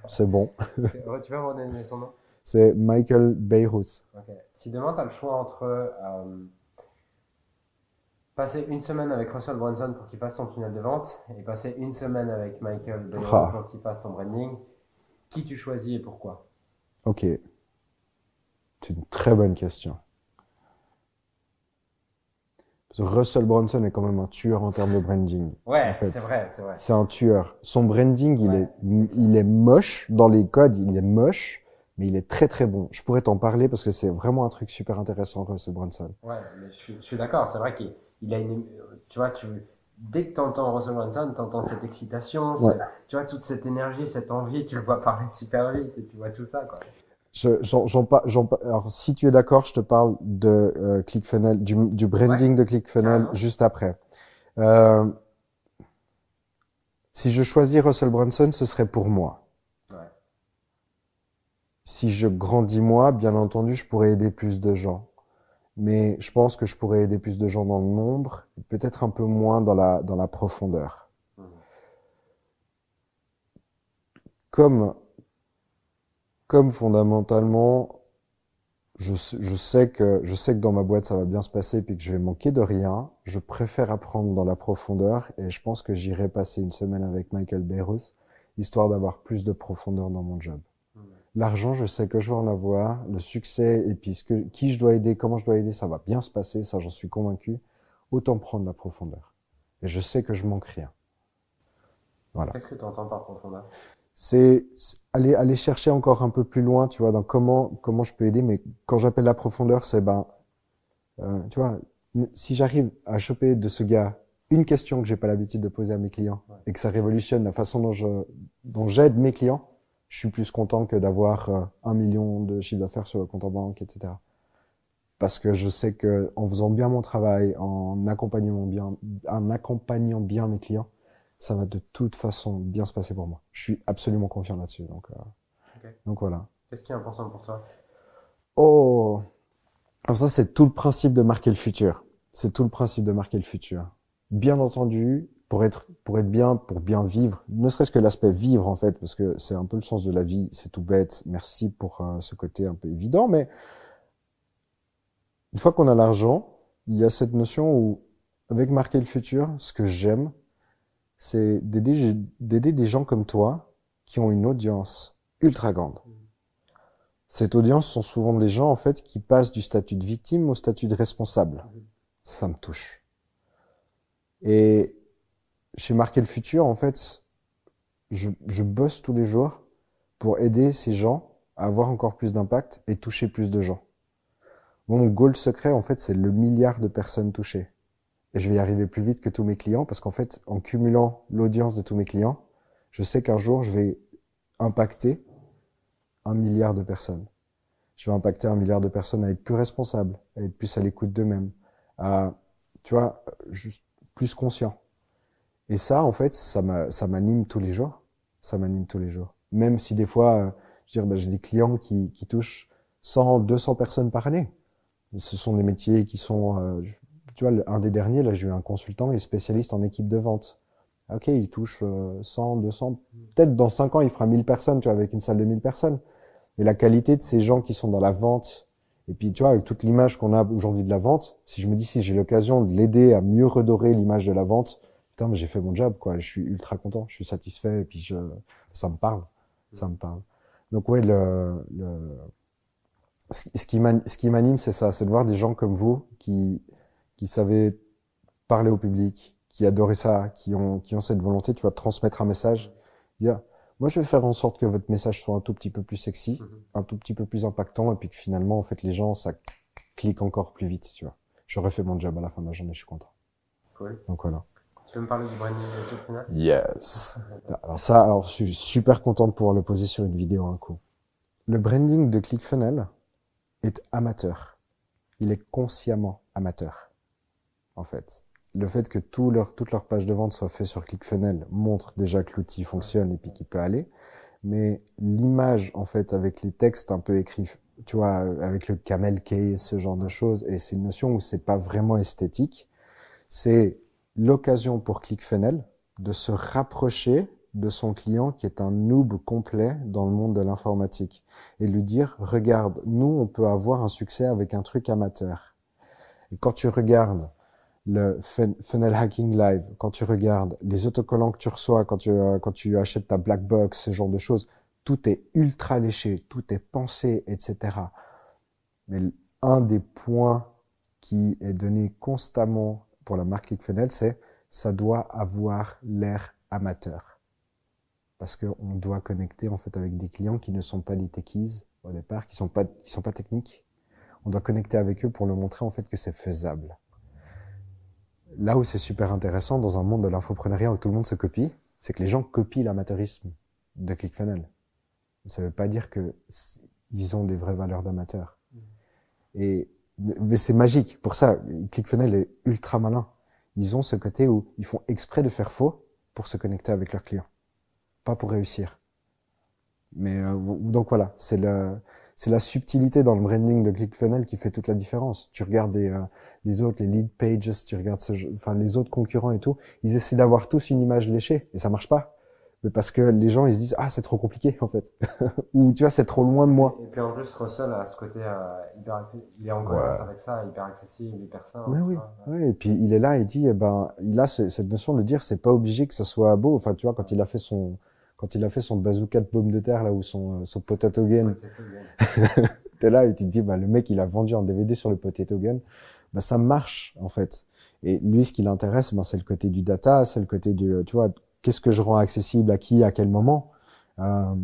c'est bon. Ouais, tu vas me redonner son nom C'est Michael Beirut. Ok. Si demain tu as le choix entre euh, passer une semaine avec Russell Brunson pour qu'il fasse ton tunnel de vente et passer une semaine avec Michael Baylor Ah. pour qu'il fasse ton branding, qui tu choisis et pourquoi? Ok. C'est une très bonne question. Russell Brunson est quand même un tueur en termes de branding. Ouais, En fait. c'est vrai, c'est vrai. C'est un tueur. Son branding, il Ouais, est, il est moche. Dans les codes, il est moche, mais il est très très bon. Je pourrais t'en parler parce que c'est vraiment un truc super intéressant, Russell Brunson. Ouais, mais je suis, je suis d'accord, c'est vrai qu'il il a une. Tu vois, tu, dès que tu entends Russell Brunson, tu entends cette excitation, Ouais. tu vois, toute cette énergie, cette envie, tu le vois parler super vite et tu vois tout ça, quoi. Je, par- alors, si tu es d'accord, je te parle de euh, ClickFunnels, du, du branding de ClickFunnels juste après. Euh, si je choisis Russell Brunson, ce serait pour moi. Ouais. Si je grandis moi, bien entendu, je pourrais aider plus de gens. Mais je pense que je pourrais aider plus de gens dans le nombre, peut-être un peu moins dans la, dans la profondeur. Mhm. Comme, comme fondamentalement, je, je sais que je sais que dans ma boîte ça va bien se passer puis que je vais manquer de rien. Je préfère apprendre dans la profondeur et je pense que j'irai passer une semaine avec Michael Beirut histoire d'avoir plus de profondeur dans mon job. L'argent, je sais que je vais en avoir. Le succès et puis ce que, qui je dois aider, comment je dois aider, ça va bien se passer. Ça, j'en suis convaincu. Autant prendre la profondeur. Et je sais que je manque rien. Voilà. Qu'est-ce que tu entends par profondeur? C'est aller aller chercher encore un peu plus loin, tu vois, dans comment comment je peux aider. Mais quand j'appelle la profondeur, c'est ben, euh, tu vois, si j'arrive à choper de ce gars une question que j'ai pas l'habitude de poser à mes clients et que ça révolutionne la façon dont je dont j'aide mes clients, je suis plus content que d'avoir euh, un million de chiffre d'affaires sur le compte en banque, etc. Parce que je sais que en faisant bien mon travail, en accompagnant bien, en accompagnant bien mes clients, ça va de toute façon bien se passer pour moi. Je suis absolument confiant là-dessus. Donc, euh, donc voilà. Qu'est-ce qui est important pour toi? Oh, alors ça c'est tout le principe de marquer le futur. C'est tout le principe de marquer le futur. Bien entendu, pour être pour être bien, pour bien vivre, ne serait-ce que l'aspect vivre en fait, parce que c'est un peu le sens de la vie. C'est tout bête. Merci pour euh, ce côté un peu évident, mais une fois qu'on a l'argent, il y a cette notion où avec marquer le futur, ce que j'aime, c'est d'aider des gens comme toi qui ont une audience ultra grande. Cette audience sont souvent des gens en fait qui passent du statut de victime au statut de responsable. Ça me touche. Et chez Marquer le futur, en fait, je, je bosse tous les jours pour aider ces gens à avoir encore plus d'impact et toucher plus de gens. Mon goal secret, en fait, c'est le milliard de personnes touchées. Et je vais y arriver plus vite que tous mes clients parce qu'en fait, en cumulant l'audience de tous mes clients, je sais qu'un jour, je vais impacter un milliard de personnes. Je vais impacter un milliard de personnes à être plus responsables, à être plus à l'écoute d'eux-mêmes, à, tu vois, juste plus conscient. Et ça, en fait, ça m'anime tous les jours. Ça m'anime tous les jours. Même si des fois, euh, je veux ben, j'ai des clients qui, qui touchent 100, 200 personnes par année. Ce sont des métiers qui sont, euh, tu vois, un des derniers, là, j'ai eu un consultant, est spécialiste en équipe de vente. Ok, il touche 100, euh, 200, peut-être dans 5 ans, il fera 1000 personnes, tu vois, avec une salle de 1000 personnes. Mais la qualité de ces gens qui sont dans la vente, et puis, tu vois, avec toute l'image qu'on a aujourd'hui de la vente, si je me dis si j'ai l'occasion de l'aider à mieux redorer l'image de la vente, putain, j'ai fait mon job, quoi. Je suis ultra content, je suis satisfait, et puis je, ça me parle, ça me parle. Donc ouais, le, le ce qui m'anime, c'est ça, c'est de voir des gens comme vous qui, qui savaient parler au public, qui adoraient ça, qui ont, qui ont cette volonté, tu vois, de transmettre un message. Dire, moi, je vais faire en sorte que votre message soit un tout petit peu plus sexy, mhm. un tout petit peu plus impactant, et puis que finalement, en fait, les gens, ça clique encore plus vite, tu vois. J'aurais fait mon job à la fin de la journée, je suis content. Cool. Donc voilà. Tu veux me parler du branding de ClickFunnels Yes. *laughs* alors ça, alors je suis super content de pouvoir le poser sur une vidéo un coup. Le branding de ClickFunnels, est amateur. Il est consciemment amateur, en fait. Le fait que tout leur, toute leur page de vente soit faite sur ClickFunnels montre déjà que l'outil fonctionne et puis qu'il peut aller. Mais l'image, en fait, avec les textes un peu écrits, tu vois, avec le camel case, ce genre de choses, et c'est une notion où c'est pas vraiment esthétique, c'est l'occasion pour ClickFunnels de se rapprocher de son client qui est un noob complet dans le monde de l'informatique et lui dire regarde nous on peut avoir un succès avec un truc amateur et quand tu regardes le funnel hacking live quand tu regardes les autocollants que tu reçois quand tu euh, quand tu achètes ta black box ce genre de choses tout est ultra léché tout est pensé etc mais un des points qui est donné constamment pour la marque ClickFunnels c'est ça doit avoir l'air amateur parce qu'on doit connecter en fait avec des clients qui ne sont pas des techies au départ, qui sont pas qui sont pas techniques. On doit connecter avec eux pour leur montrer en fait que c'est faisable. Là où c'est super intéressant dans un monde de l'infopreneuriat où tout le monde se copie, c'est que les gens copient l'amateurisme de ClickFunnels. Ça veut pas dire que ils ont des vraies valeurs d'amateurs. Et mais c'est magique. Pour ça, ClickFunnels est ultra malin. Ils ont ce côté où ils font exprès de faire faux pour se connecter avec leurs clients pas pour réussir. Mais euh, donc voilà, c'est le c'est la subtilité dans le branding de ClickFunnels qui fait toute la différence. Tu regardes les, euh, les autres, les lead pages, tu regardes ce, enfin les autres concurrents et tout, ils essaient d'avoir tous une image léchée et ça marche pas. mais parce que les gens ils se disent ah c'est trop compliqué en fait *laughs* ou tu vois c'est trop loin de moi Et puis en plus, Russell a ce côté euh, hyper accessible. Il est en cohérence avec ça, hyper accessible, hyper simple. Mais oui, ouais, et puis il est là, il dit, eh ben, il a ce- cette notion de dire, c'est pas obligé que ça soit beau. Enfin, tu vois, quand il a fait son, quand il a fait son bazooka de pommes de terre là ou son, euh, son potato gun. t'es *laughs* là et tu te dis, bah, le mec, il a vendu en DVD sur le potato gun, bah, ça marche en fait. Et lui, ce qui l'intéresse, ben, c'est le côté du data, c'est le côté du, tu vois, qu'est-ce que je rends accessible à qui, à quel moment. Euh,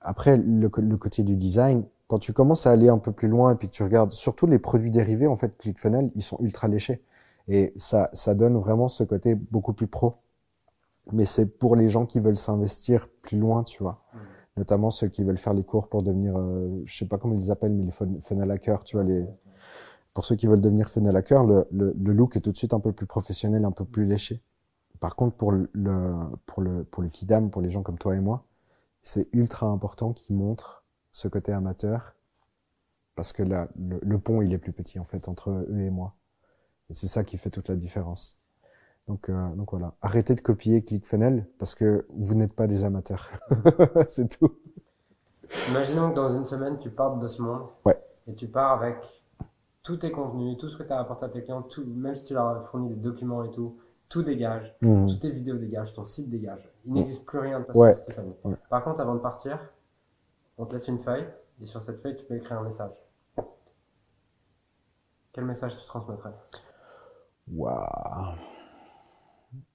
après, le, le côté du design, quand tu commences à aller un peu plus loin et puis que tu regardes surtout les produits dérivés, en fait, ClickFunnels, ils sont ultra léchés. Et ça, ça donne vraiment ce côté beaucoup plus pro. Mais c'est pour les gens qui veulent s'investir plus loin, tu vois. Mhm. Notamment ceux qui veulent faire les cours pour devenir, euh, je sais pas comment ils les appellent, mais les fun- funnel hackers, tu vois, les, pour ceux qui veulent devenir funnel hacker, le, le, le look est tout de suite un peu plus professionnel, un peu plus léché. Par contre, pour le, le- pour le, pour le kidam, pour les gens comme toi et moi, c'est ultra important qu'ils montrent ce côté amateur parce que là, le, le pont, il est plus petit, en fait, entre eux et moi. Et c'est ça qui fait toute la différence. Donc, euh, donc voilà. Arrêtez de copier ClickFunnels parce que vous n'êtes pas des amateurs. *laughs* c'est tout. Imaginons que dans une semaine, tu partes de ce monde. Ouais. Et tu pars avec tous tes contenus, tout ce que tu as apporté à tes clients, tout, même si tu leur as fourni des documents et tout, tout dégage. Mhm. Toutes tes vidéos dégagent, ton site dégage. Il n'existe plus rien de Ouais. Pascal Stéphanie. Ouais. Par contre, avant de partir, on te laisse une feuille et sur cette feuille, tu peux écrire un message. Quel message tu transmettrais? Waouh.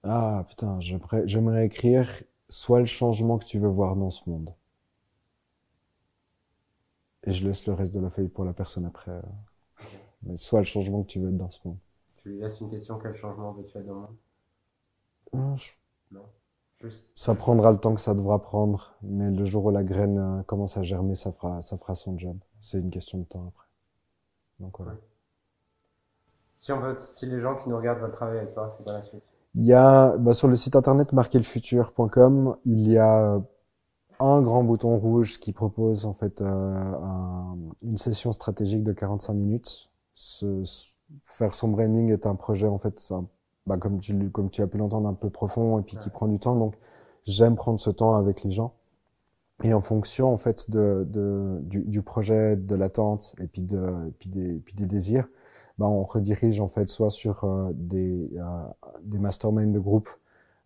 Ah putain, j'aimerais écrire soit le changement que tu veux voir dans ce monde. Et je laisse le reste de la feuille pour la personne après. euh. Mais soit le changement que tu veux être dans ce monde. Tu lui laisses une question quel changement veux-tu être dans le monde? Hum, je- Juste. Ça prendra le temps que ça devra prendre, mais le jour où la graine euh, commence à germer, ça fera, ça fera son job. C'est une question de temps après. Donc voilà. Si, on veut, si les gens qui nous regardent veulent travailler avec toi, c'est quoi la suite? Il y a bah, sur le site internet marquerlefutur.com, il y a euh, un grand bouton rouge qui propose en fait euh, un- une session stratégique de 45 minutes. Ce- faire son branding est un projet en fait, un- bah, comme tu le- comme tu as pu l'entendre un peu profond et puis qui prend du temps. Donc j'aime prendre ce temps avec les gens. Et en fonction en fait de, de du, du projet, de l'attente et puis de et puis des et puis des désirs, bah, on redirige en fait soit sur euh, des euh, des masterminds de groupe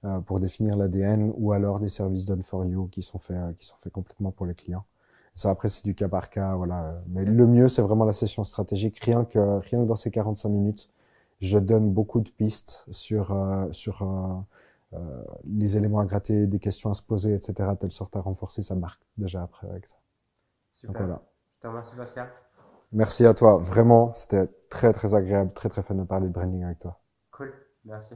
euh, pour définir l'ADN ou alors des services done for you qui sont faits euh, qui sont faits complètement pour les clients. Ça après c'est du cas par cas voilà, mais le mieux c'est vraiment la session stratégique rien que rien que dans ces 45 minutes, je donne beaucoup de pistes sur euh, sur euh, les éléments à gratter, des questions à se poser, etc., telle sorte à renforcer sa marque déjà après avec ça. Donc Super. voilà. Je te remercie Pascal. Merci à toi, vraiment, c'était très très agréable, très très fun de parler de branding avec toi. Cool. Merci.